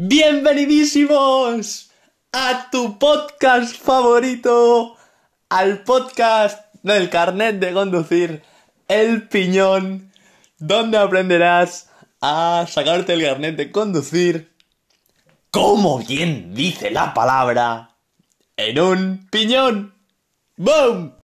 Bienvenidísimos a tu podcast favorito, al podcast del carnet de conducir, El Piñón, donde aprenderás a sacarte el carnet de conducir, como bien dice la palabra, en un piñón. ¡Boom!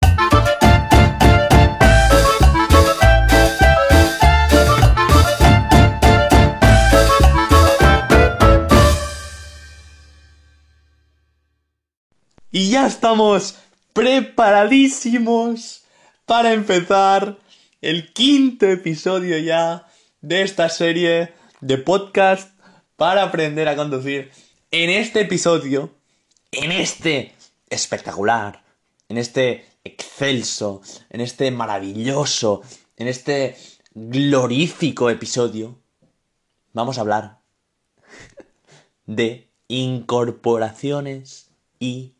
Y ya estamos preparadísimos para empezar el quinto episodio ya de esta serie de podcast para aprender a conducir. En este episodio, en este espectacular, en este excelso, en este maravilloso, en este glorífico episodio, vamos a hablar de incorporaciones y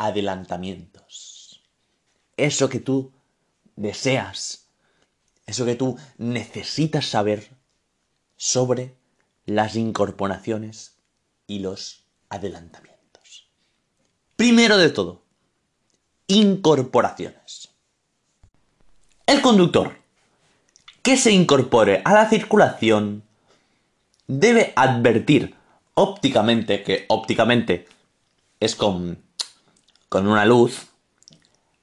adelantamientos. Eso que tú deseas, eso que tú necesitas saber sobre las incorporaciones y los adelantamientos. Primero de todo, incorporaciones. El conductor que se incorpore a la circulación debe advertir ópticamente, que ópticamente es con con una luz,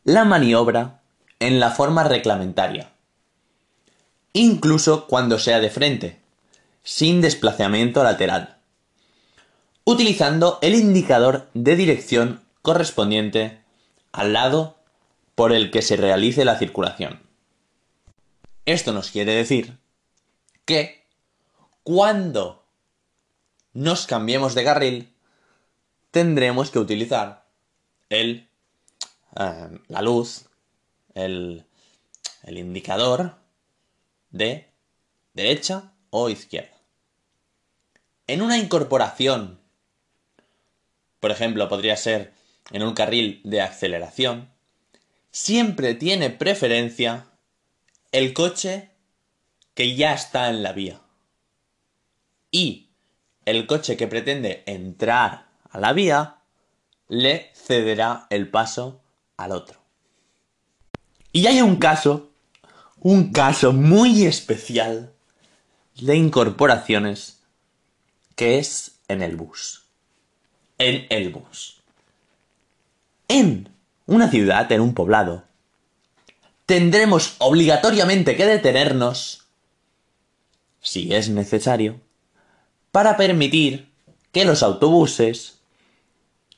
la maniobra en la forma reglamentaria, incluso cuando sea de frente, sin desplazamiento lateral, utilizando el indicador de dirección correspondiente al lado por el que se realice la circulación. Esto nos quiere decir que cuando nos cambiemos de carril, tendremos que utilizar el, eh, la luz, el, el indicador de derecha o izquierda. En una incorporación, por ejemplo, podría ser en un carril de aceleración, siempre tiene preferencia el coche que ya está en la vía. Y el coche que pretende entrar a la vía le cederá el paso al otro. Y hay un caso, un caso muy especial de incorporaciones que es en el bus. En el bus. En una ciudad, en un poblado, tendremos obligatoriamente que detenernos, si es necesario, para permitir que los autobuses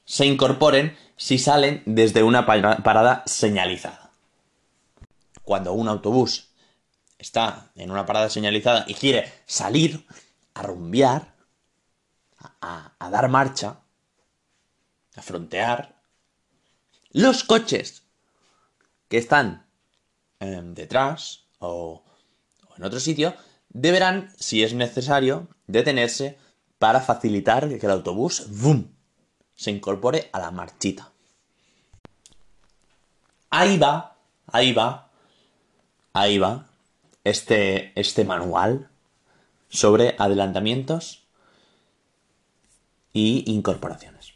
se incorporen si salen desde una parada señalizada. Cuando un autobús está en una parada señalizada y quiere salir a rumbear, a, dar marcha, a frontear, los coches que están em, detrás o, o en otro sitio deberán, si es necesario, detenerse para facilitar que el autobús ¡boom! Se incorpore a la marchita. Ahí va, ahí va, ahí va este, este manual sobre adelantamientos y incorporaciones.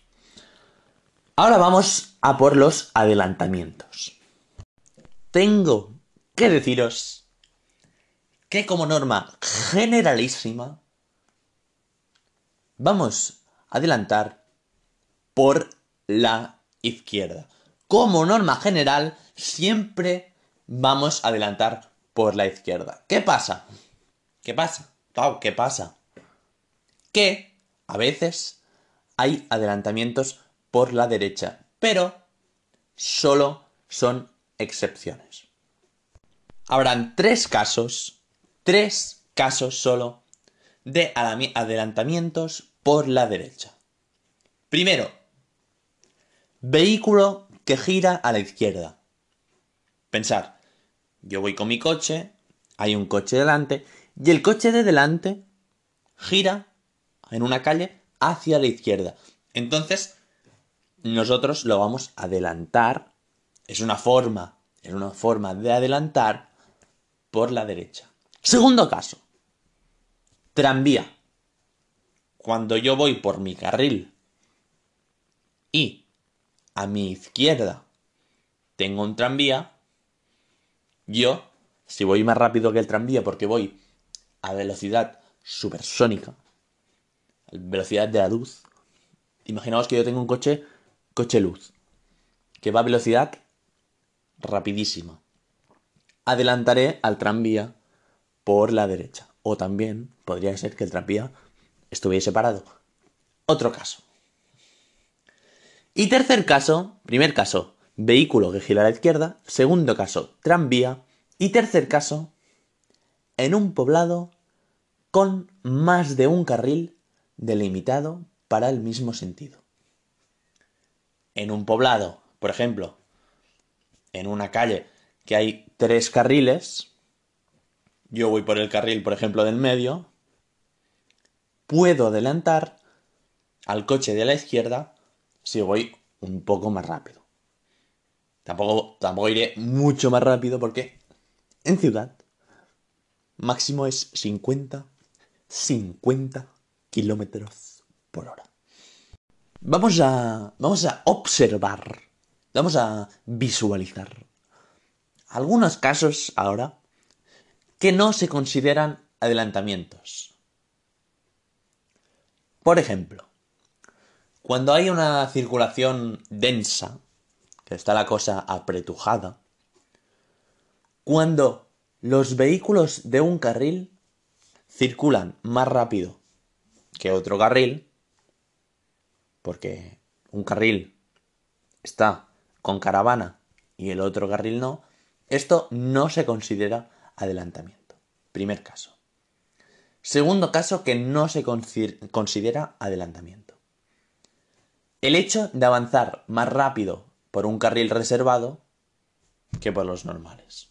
Ahora vamos a por los adelantamientos. Tengo que deciros que como norma generalísima vamos a adelantar por la izquierda. Como norma general, siempre vamos a adelantar por la izquierda. ¿Qué pasa? ¿Qué pasa? ¿qué pasa? Que a veces hay adelantamientos por la derecha, pero solo son excepciones. Habrán tres casos, tres casos solo de adelantamientos por la derecha. Primero, Vehículo que gira a la izquierda. Pensar, yo voy con mi coche, hay un coche delante, y el coche de delante gira en una calle hacia la izquierda. Entonces, nosotros lo vamos a adelantar. Es una forma, es una forma de adelantar por la derecha. Segundo caso. Tranvía. cuando yo voy por mi carril y a mi izquierda tengo un tranvía, yo, si voy más rápido que el tranvía porque voy a velocidad supersónica, velocidad de la luz, imaginaos que yo tengo un coche, coche luz, que va a velocidad rapidísima. Adelantaré al tranvía por la derecha. O también podría ser que el tranvía estuviese parado. Otro caso. Y tercer caso, primer caso, vehículo que gira a la izquierda. Segundo caso, tranvía. Y tercer caso, en un poblado con más de un carril delimitado para el mismo sentido. En un poblado, por ejemplo, en una calle que hay tres carriles, yo voy por el carril, por ejemplo, del medio, puedo adelantar al coche de la izquierda si voy un poco más rápido. Tampoco, tampoco iré mucho más rápido porque en ciudad máximo es 50, 50 kilómetros por hora. Vamos a, vamos a observar, vamos a visualizar algunos casos ahora que no se consideran adelantamientos. Por ejemplo, cuando hay una circulación densa, que está la cosa apretujada, cuando los vehículos de un carril circulan más rápido que otro carril, porque un carril está con caravana y el otro carril no, esto no se considera adelantamiento. Primer caso. Segundo caso que no se considera adelantamiento. El hecho de avanzar más rápido por un carril reservado que por los normales.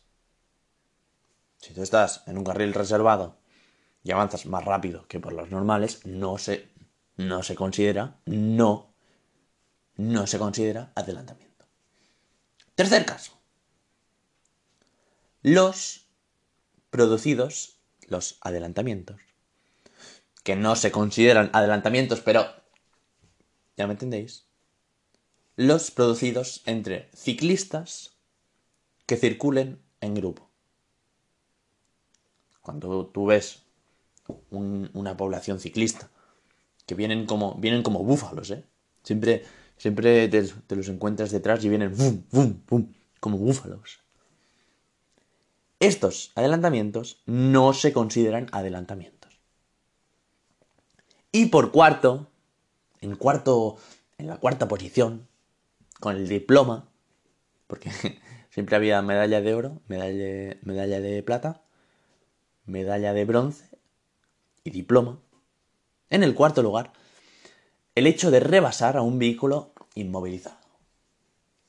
Si tú estás en un carril reservado y avanzas más rápido que por los normales, no se, no se considera, no, no se considera adelantamiento. Tercer caso los producidos, los adelantamientos, que no se consideran adelantamientos, pero ya me entendéis, los producidos entre ciclistas que circulen en grupo. Cuando tú ves una población ciclista, que vienen como, vienen como búfalos, ¿eh? Siempre, siempre te, los encuentras detrás y vienen como búfalos. Estos adelantamientos no se consideran adelantamientos. Y por cuarto, en cuarto, en la cuarta posición, con el diploma, porque siempre había medalla de oro, medalla, medalla de plata, medalla de bronce y diploma. En el cuarto lugar, el hecho de rebasar a un vehículo inmovilizado.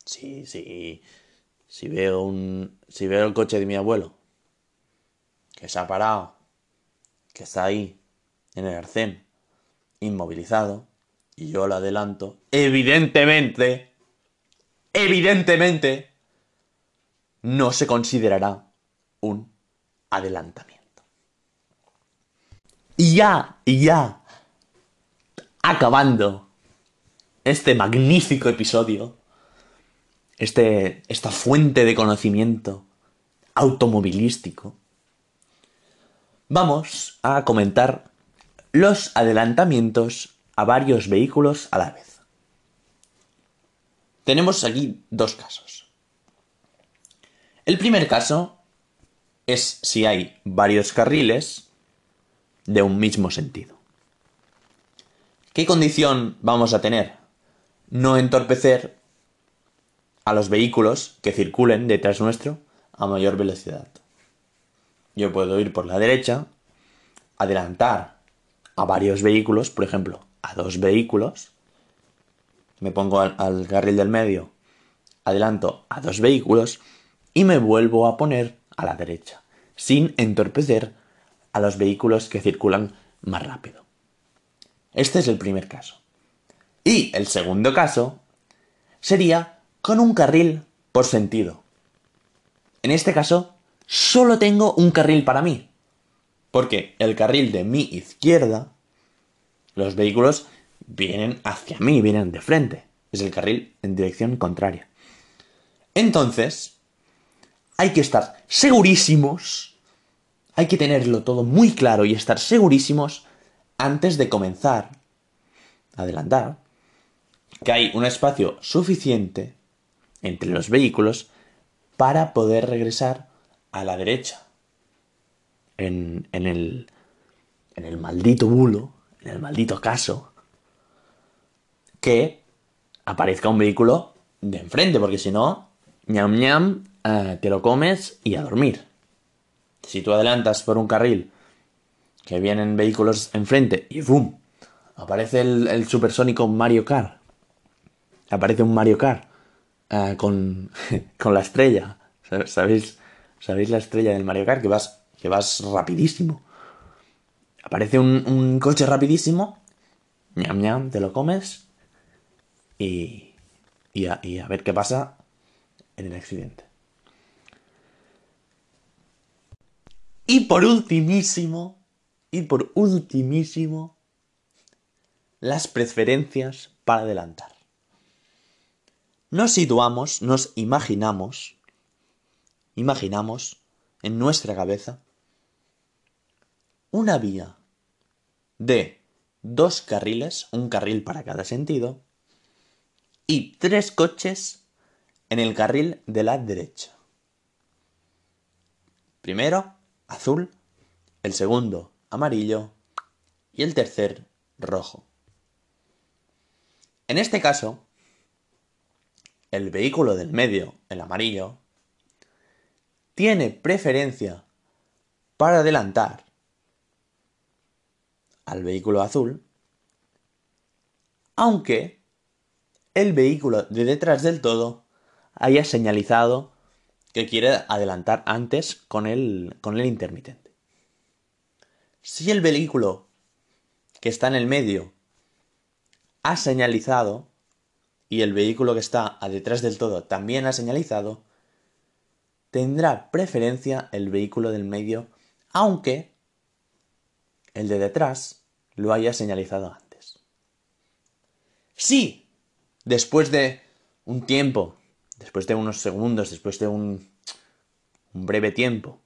Sí, sí, si veo un si veo el coche de mi abuelo que se ha parado que está ahí en el arcén inmovilizado y yo lo adelanto evidentemente evidentemente no se considerará un adelantamiento. Y ya y ya acabando este magnífico episodio este, esta fuente de conocimiento automovilístico, vamos a comentar los adelantamientos a varios vehículos a la vez. Tenemos aquí dos casos. El primer caso es si hay varios carriles de un mismo sentido. ¿Qué condición vamos a tener? No entorpecer a los vehículos que circulen detrás nuestro a mayor velocidad. Yo puedo ir por la derecha, adelantar a varios vehículos, por ejemplo, dos vehículos, me pongo al, carril del medio, adelanto a dos vehículos y me vuelvo a poner a la derecha, sin entorpecer a los vehículos que circulan más rápido. Este es el primer caso. Y el segundo caso sería con un carril por sentido. En este caso, solo tengo un carril para mí, porque el carril de mi izquierda Los vehículos vienen hacia mí, vienen de frente. Es el carril en dirección contraria. Entonces, hay que estar segurísimos, hay que tenerlo todo muy claro y estar segurísimos antes de comenzar a adelantar que hay un espacio suficiente entre los vehículos para poder regresar a la derecha. En, en, el, en el maldito bulo, en el maldito caso, que aparezca un vehículo de enfrente, porque si no, ñam ñam, eh, te lo comes y a dormir. Si tú adelantas por un carril que vienen vehículos enfrente y ¡boom! Aparece el, supersónico Mario Kart. Aparece un Mario Kart eh, con, con la estrella. ¿Sabéis, ¿Sabéis la estrella del Mario Kart? Que vas, que vas rapidísimo. Aparece un, coche rapidísimo. ñam ñam, te lo comes. Y, y, a, y a ver qué pasa en el accidente. Y por ultimísimo, y por ultimísimo, las preferencias para adelantar. Nos situamos, nos imaginamos, imaginamos en nuestra cabeza una vía de dos carriles, un carril para cada sentido, y tres coches en el carril de la derecha. Primero, azul, el segundo, amarillo y el tercer, rojo. En este caso, el vehículo del medio, el amarillo, tiene preferencia para adelantar al vehículo azul, aunque el vehículo de detrás del todo haya señalizado que quiere adelantar antes con el, con el intermitente. Si el vehículo que está en el medio ha señalizado y el vehículo que está a detrás del todo también ha señalizado, tendrá preferencia el vehículo del medio, aunque el de detrás lo haya señalizado antes. Si después de un tiempo después de unos segundos, después de un, breve tiempo,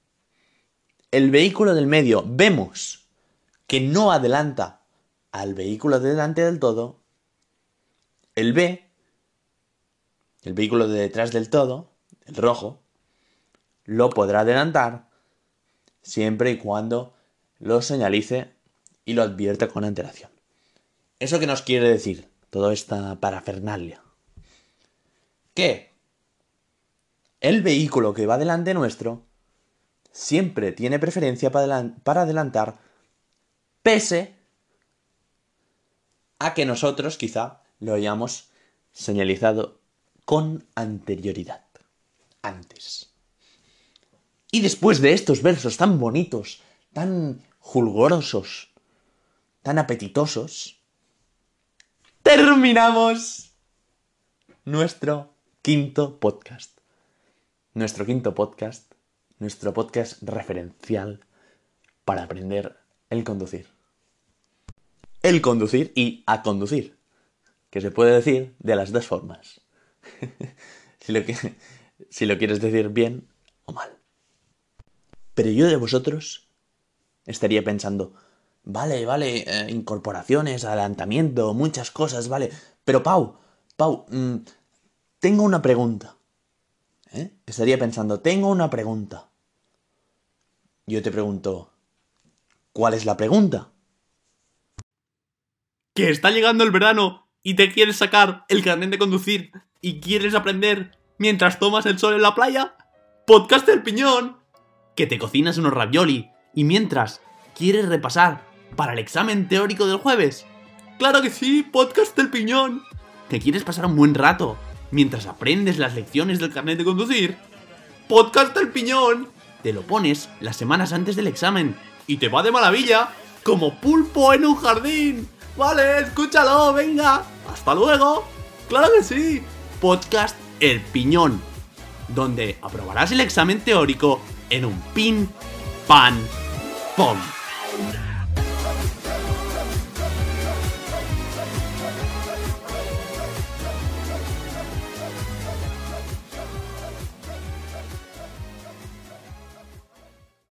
el vehículo del medio vemos que no adelanta al vehículo de delante del todo, el B, el vehículo de detrás del todo, el rojo, lo podrá adelantar siempre y cuando lo señalice y lo advierta con antelación. ¿Eso qué nos quiere decir? Toda esta parafernalia. ¿Qué? el vehículo que va delante nuestro siempre tiene preferencia para adelantar, pese a que nosotros quizá lo hayamos señalizado con anterioridad, antes. Y después de estos versos tan bonitos, tan julgorosos, tan apetitosos, terminamos nuestro quinto podcast nuestro quinto podcast, nuestro podcast referencial para aprender el conducir. El conducir y a conducir, que se puede decir de las dos formas. si, lo si lo quieres decir bien o mal. Pero yo de vosotros estaría pensando, vale, vale, eh, incorporaciones, adelantamiento, muchas cosas, vale. Pero Pau, Pau, mm, tengo una pregunta. ¿eh? estaría pensando, tengo una pregunta. Yo te pregunto, ¿cuál es la pregunta? Que está llegando el verano y te quieres sacar el carnet de conducir y quieres aprender mientras tomas el sol en la playa. Podcast del piñón. Que te cocinas unos ravioli y mientras quieres repasar para el examen teórico del jueves. Claro que sí, podcast del piñón. ¿Te quieres pasar un buen rato mientras aprendes las lecciones del carnet de conducir. Podcast del piñón. Te lo pones las semanas antes del examen y te va de maravilla, como pulpo en un jardín. Vale, escúchalo, venga. Hasta luego. Claro que sí. Podcast El Piñón, donde aprobarás el examen teórico en un pin, fun, fun.